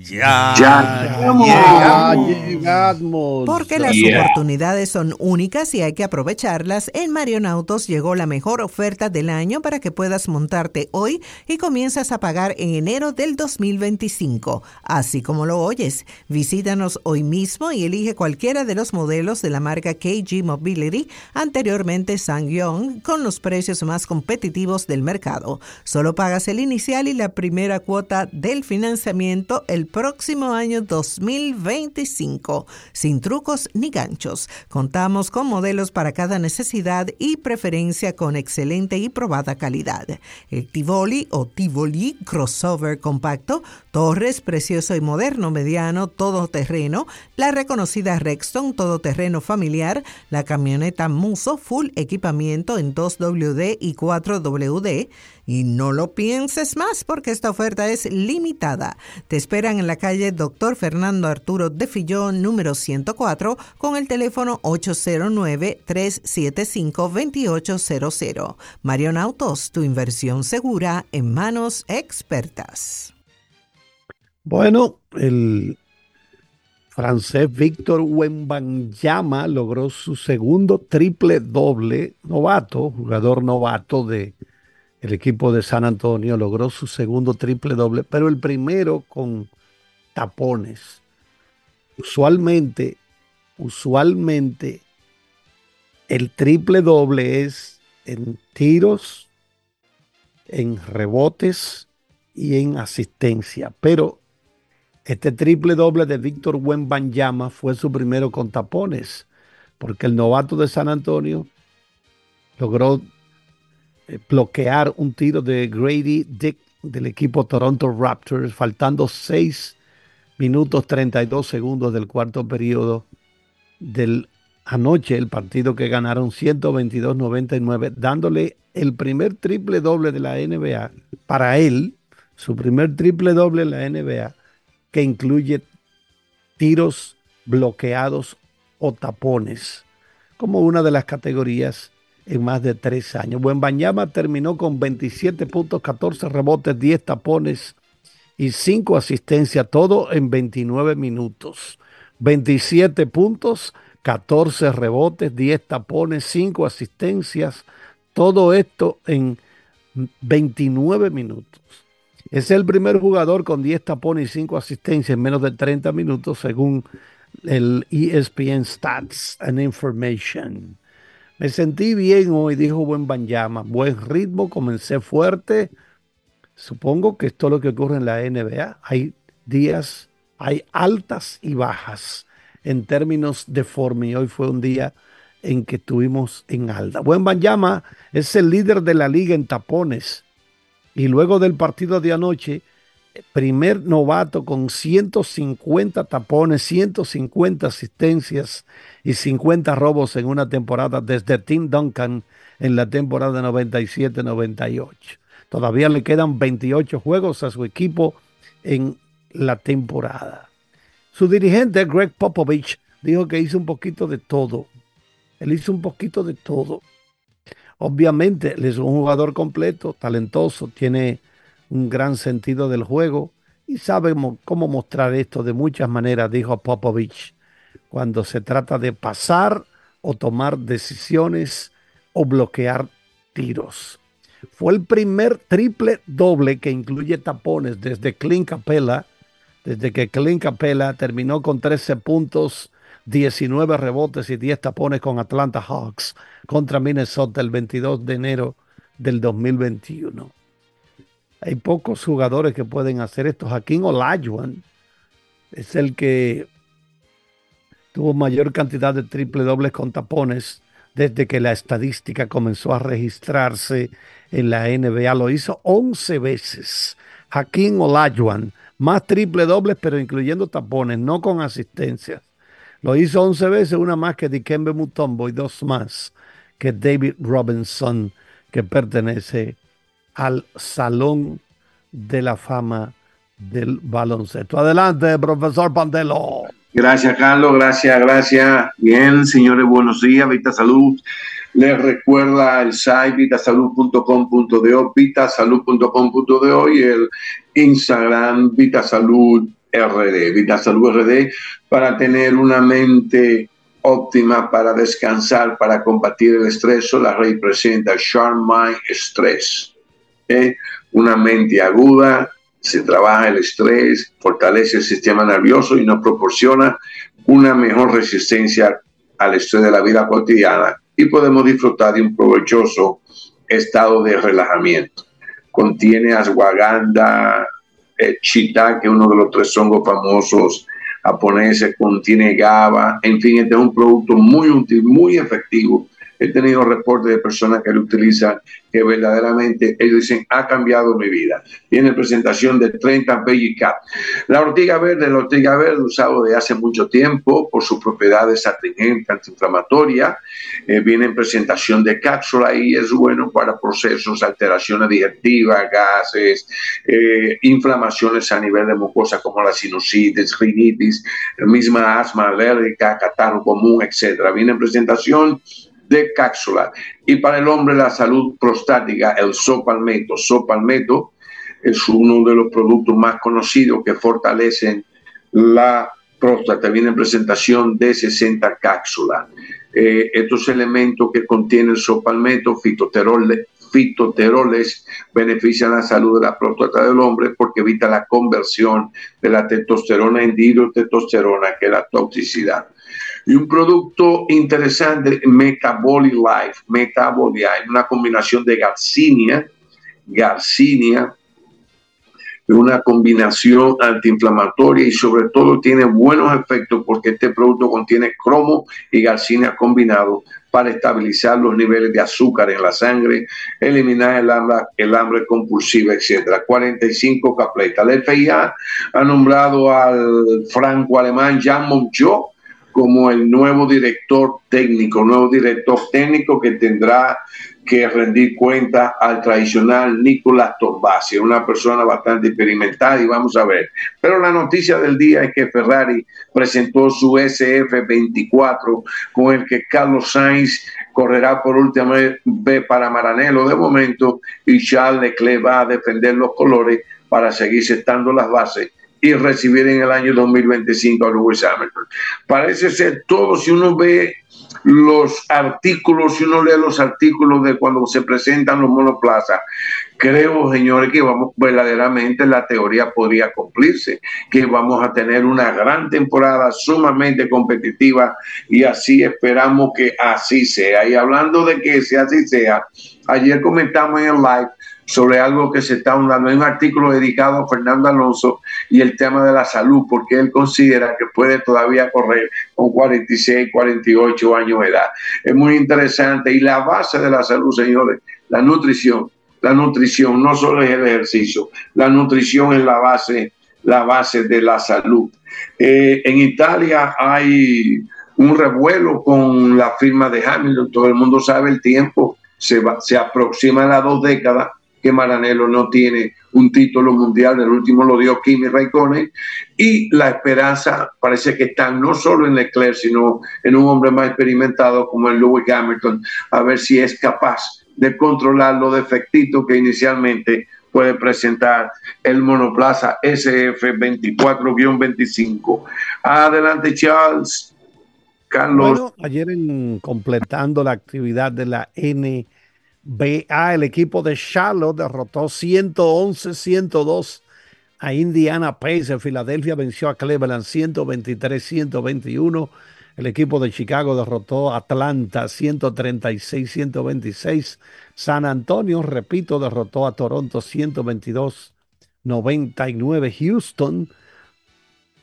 Ya, llegamos. Porque las oportunidades son únicas y hay que aprovecharlas. En Marionautos llegó la mejor oferta del año para que puedas montarte hoy y comienzas a pagar en enero del 2025. Así como lo oyes, visítanos hoy mismo y elige cualquiera de los modelos de la marca KG Mobility, anteriormente Sangyong, con los precios más competitivos del mercado. Solo pagas el inicial y la primera cuota del financiamiento el próximo año 2025, sin trucos ni ganchos. Contamos con modelos para cada necesidad y preferencia con excelente y probada calidad. El Tivoli o Tivoli Crossover Compacto, Torres Precioso y Moderno Mediano Todoterreno, la reconocida Rexton Todoterreno Familiar, la camioneta Muso Full Equipamiento en 2WD y 4WD, y no lo pienses más porque esta oferta es limitada. Te esperan en la calle Dr. Fernando Arturo de Fillón, número 104, con el teléfono 809-375-2800. Marion Autos, tu inversión segura en manos expertas. Bueno, el francés Víctor Wembanyama logró su segundo triple doble novato, jugador novato de el equipo de San Antonio logró su segundo triple doble, pero el primero con tapones. Usualmente, usualmente el triple doble es en tiros, en rebotes y en asistencia, pero este triple doble de Víctor Wembanyama fue su primero con tapones, porque el novato de San Antonio logró eh, bloquear un tiro de Grady Dick del equipo Toronto Raptors, faltando 6 minutos 32 segundos del cuarto periodo del anoche, el partido que ganaron 122-99, dándole el primer triple doble de la NBA para él, su primer triple doble en la NBA, que incluye tiros bloqueados o tapones, como una de las categorías en más de tres años. Buen Bañama terminó con 27 puntos, 14 rebotes, 10 tapones y 5 asistencias, todo en 29 minutos. 27 puntos, 14 rebotes, 10 tapones, 5 asistencias, todo esto en 29 minutos. Es el primer jugador con 10 tapones y 5 asistencias en menos de 30 minutos según el ESPN Stats and Information. Me sentí bien hoy, dijo Buen Banyama. Buen ritmo, comencé fuerte. Supongo que esto es lo que ocurre en la NBA. Hay días, hay altas y bajas en términos de forma y hoy fue un día en que estuvimos en alta. Buen Banyama es el líder de la liga en tapones y luego del partido de anoche primer novato con 150 tapones, 150 asistencias y 50 robos en una temporada desde Tim Duncan en la temporada 97-98. Todavía le quedan 28 juegos a su equipo en la temporada. Su dirigente, Greg Popovich, dijo que hizo un poquito de todo. Él hizo un poquito de todo. Obviamente, él es un jugador completo, talentoso, tiene un gran sentido del juego y sabe cómo mostrar esto de muchas maneras, dijo Popovich, cuando se trata de pasar o tomar decisiones o bloquear tiros. Fue el primer triple doble que incluye tapones desde Clint Capella, desde que Clint Capella terminó con 13 puntos, 19 rebotes y 10 tapones con Atlanta Hawks contra Minnesota el 22 de enero del 2021. Hay pocos jugadores que pueden hacer esto. Jaquín Olajuwon es el que tuvo mayor cantidad de triple dobles con tapones desde que la estadística comenzó a registrarse en la NBA. Lo hizo 11 veces. Jaquín Olajuwon, más triple dobles, pero incluyendo tapones, no con asistencias. Lo hizo 11 veces, una más que Dikembe Mutombo y dos más que David Robinson, que pertenece al Salón de la Fama del baloncesto. Adelante, profesor Pandelo. Gracias, Carlos. Gracias, gracias. Bien, señores, buenos días. Vita Salud. Les recuerda el site vitasalud.com.de, vitasalud.com.de y el Instagram Vitasalud RD, Vitasalud RD, para tener una mente óptima para descansar, para combatir el estrés. La representa Sharm Mind Stress. Una mente aguda, se trabaja el estrés, fortalece el sistema nervioso y nos proporciona una mejor resistencia al estrés de la vida cotidiana y podemos disfrutar de un provechoso estado de relajamiento. Contiene ashwagandha, eh, es uno de los tres hongos famosos japoneses, contiene GABA, en fin, este es un producto muy útil, muy efectivo He tenido reportes de personas que lo utilizan que verdaderamente ellos dicen, ha cambiado mi vida. Tiene presentación de 30 Cap. La ortiga verde, la ortiga verde usado de hace mucho tiempo por sus propiedades astringentes, antiinflamatorias. Eh, viene en presentación de cápsula y es bueno para procesos, alteraciones digestivas, gases, eh, inflamaciones a nivel de mucosa como la sinusitis, rinitis, misma asma alérgica, catarro común, etc. Viene en presentación de cápsula. Y para el hombre la salud prostática, el sopalmeto. Sopalmeto es uno de los productos más conocidos que fortalecen la próstata. Viene en presentación de 60 cápsulas. Eh, estos elementos que contienen sopalmeto, fitoteroles, fitoteroles benefician la salud de la próstata del hombre porque evita la conversión de la testosterona en dihidrotestosterona, que es la toxicidad. Y un producto interesante, Metabolic Life, Metabolic Life, una combinación de garcinia, garcinia, una combinación antiinflamatoria y sobre todo tiene buenos efectos porque este producto contiene cromo y garcinia combinados para estabilizar los niveles de azúcar en la sangre, eliminar el hambre, el hambre compulsiva, etc. 45 capletas. La FIA ha nombrado al franco-alemán Jean Monchot como el nuevo director técnico, nuevo director técnico que tendrá que rendir cuenta al tradicional Nicolás Torbasi, una persona bastante experimentada y vamos a ver. Pero la noticia del día es que Ferrari presentó su SF24 con el que Carlos Sainz correrá por última vez para Maranello de momento y Charles Leclerc va a defender los colores para seguir sentando las bases y recibir en el año 2025 a Lewis Hamilton. Parece ser todo, si uno ve los artículos, si uno lee los artículos de cuando se presentan los monoplazas, creo, señores, que vamos verdaderamente la teoría podría cumplirse, que vamos a tener una gran temporada sumamente competitiva y así esperamos que así sea. Y hablando de que sea así sea, ayer comentamos en el live sobre algo que se está hablando. Hay un artículo dedicado a Fernando Alonso y el tema de la salud, porque él considera que puede todavía correr con 46, 48 años de edad. Es muy interesante. Y la base de la salud, señores, la nutrición. La nutrición no solo es el ejercicio, la nutrición es la base, la base de la salud. Eh, en Italia hay un revuelo con la firma de Hamilton, todo el mundo sabe el tiempo, se, va, se las dos décadas que Maranello no tiene un título mundial, el último lo dio Kimi Raikkonen, y la esperanza parece que está no solo en Leclerc, sino en un hombre más experimentado como el Lewis Hamilton, a ver si es capaz de controlar los defectitos que inicialmente puede presentar el monoplaza SF24-25. Adelante, Charles. Carlos. Bueno, ayer en completando la actividad de la N BA, el equipo de Charlotte derrotó 111-102 a Indiana Pacers. Filadelfia venció a Cleveland 123-121. El equipo de Chicago derrotó a Atlanta 136-126. San Antonio, repito, derrotó a Toronto 122-99. Houston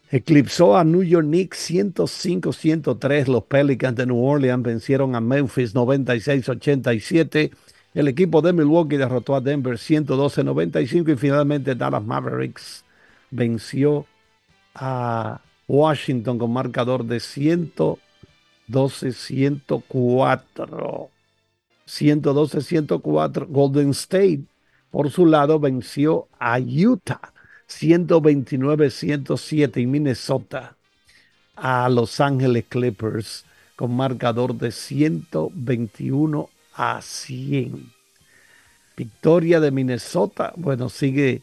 eclipsó a New York Knicks 105-103. Los Pelicans de New Orleans vencieron a Memphis 96-87. El equipo de Milwaukee derrotó a Denver 112-95 y finalmente Dallas Mavericks venció a Washington con marcador de 112-104. 112-104. Golden State por su lado, venció a Utah 129-107 y Minnesota a Los Ángeles Clippers con marcador de 121 a 100. Victoria de Minnesota, bueno, sigue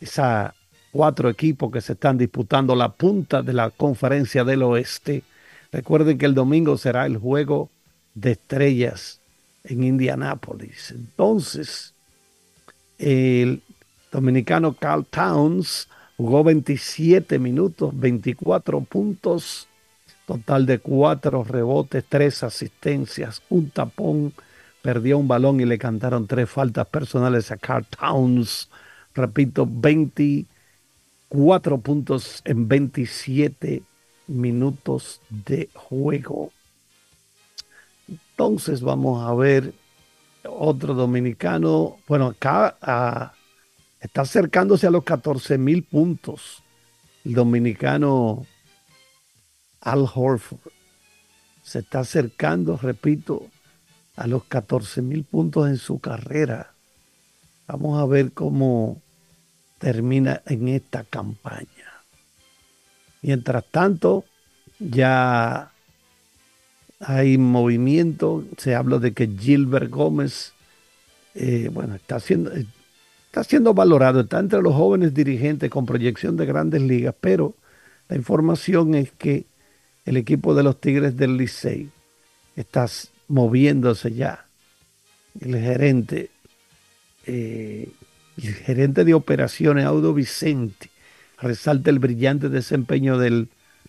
esa cuatro equipos que se están disputando la punta de la conferencia del oeste. Recuerden que el domingo será el juego de estrellas en Indianápolis. Entonces, el dominicano Carl Towns jugó 27 minutos, 24 puntos, total de 4 rebotes, 3 asistencias, un tapón, perdió un balón y le cantaron tres faltas personales a Carl Towns. Repito, 24 puntos en 27 minutos de juego. Entonces vamos a ver otro dominicano. Bueno, acá ah, está acercándose a los 14 mil puntos. El dominicano Al Horford se está acercando, repito, a los 14 mil puntos en su carrera. Vamos a ver cómo termina en esta campaña. Mientras tanto, ya hay movimiento, se habla de que Gilbert Gómez, eh, bueno, está siendo, está siendo valorado, está entre los jóvenes dirigentes con proyección de grandes ligas, pero la información es que el equipo de los Tigres del Licey está moviéndose ya. El gerente, eh, el gerente de operaciones, Audo Vicente, resalta el brillante desempeño del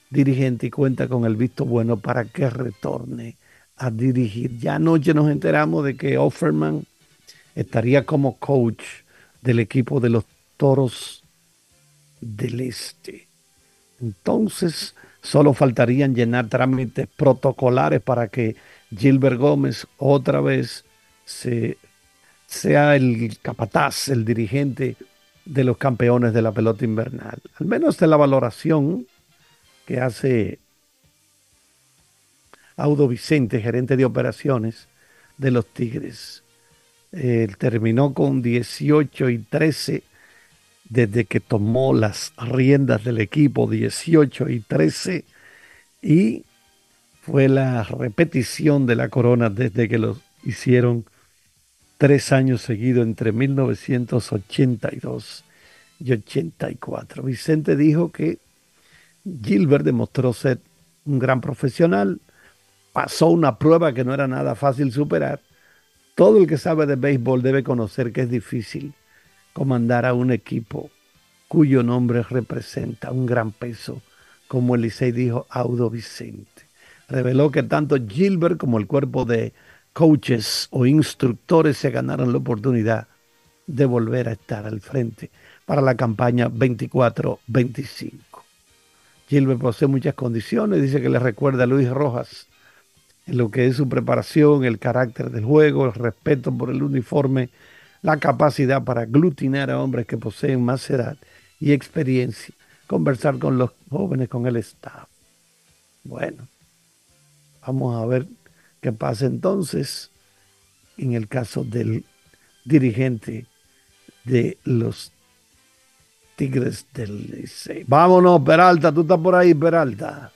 dirigente y cuenta con el visto bueno para que retorne a dirigir. Ya anoche nos enteramos de que Offerman estaría como coach del equipo de los Toros del Este. Entonces, solo faltarían llenar trámites protocolares para que Gilbert Gómez otra vez se, sea el capataz, el dirigente de los campeones de la pelota invernal. Al menos de la valoración que hace Audo Vicente, gerente de operaciones de los Tigres. terminó con 18 y 13 desde que tomó las riendas del equipo, 18 y 13, y fue la repetición de la corona desde que lo hicieron tres años seguidos entre 1982 y 84. Vicente dijo que Gilbert demostró ser un gran profesional, pasó una prueba que no era nada fácil superar. Todo el que sabe de béisbol debe conocer que es difícil comandar a un equipo cuyo nombre representa un gran peso, como Elisei dijo Audo Vicente reveló que tanto Gilbert como el cuerpo de coaches o instructores se ganaron la oportunidad de volver a estar al frente para la campaña 24-25. Gilbert posee muchas condiciones, dice que le recuerda a Luis Rojas en lo que es su preparación, el carácter del juego, el respeto por el uniforme, la capacidad para aglutinar a hombres que poseen más edad y experiencia, conversar con los jóvenes, con el staff. Bueno, Vamos a ver qué pasa entonces en el caso del dirigente de los Tigres del Licey. Vámonos, Peralta, tú estás por ahí, Peralta.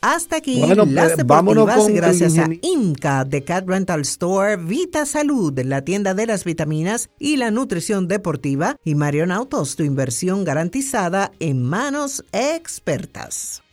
Hasta aquí las deportivas gracias a Inca de Cat Rental Store, Vita Salud, la tienda de las vitaminas y la nutrición deportiva y Marion Autos, tu inversión garantizada en manos expertas.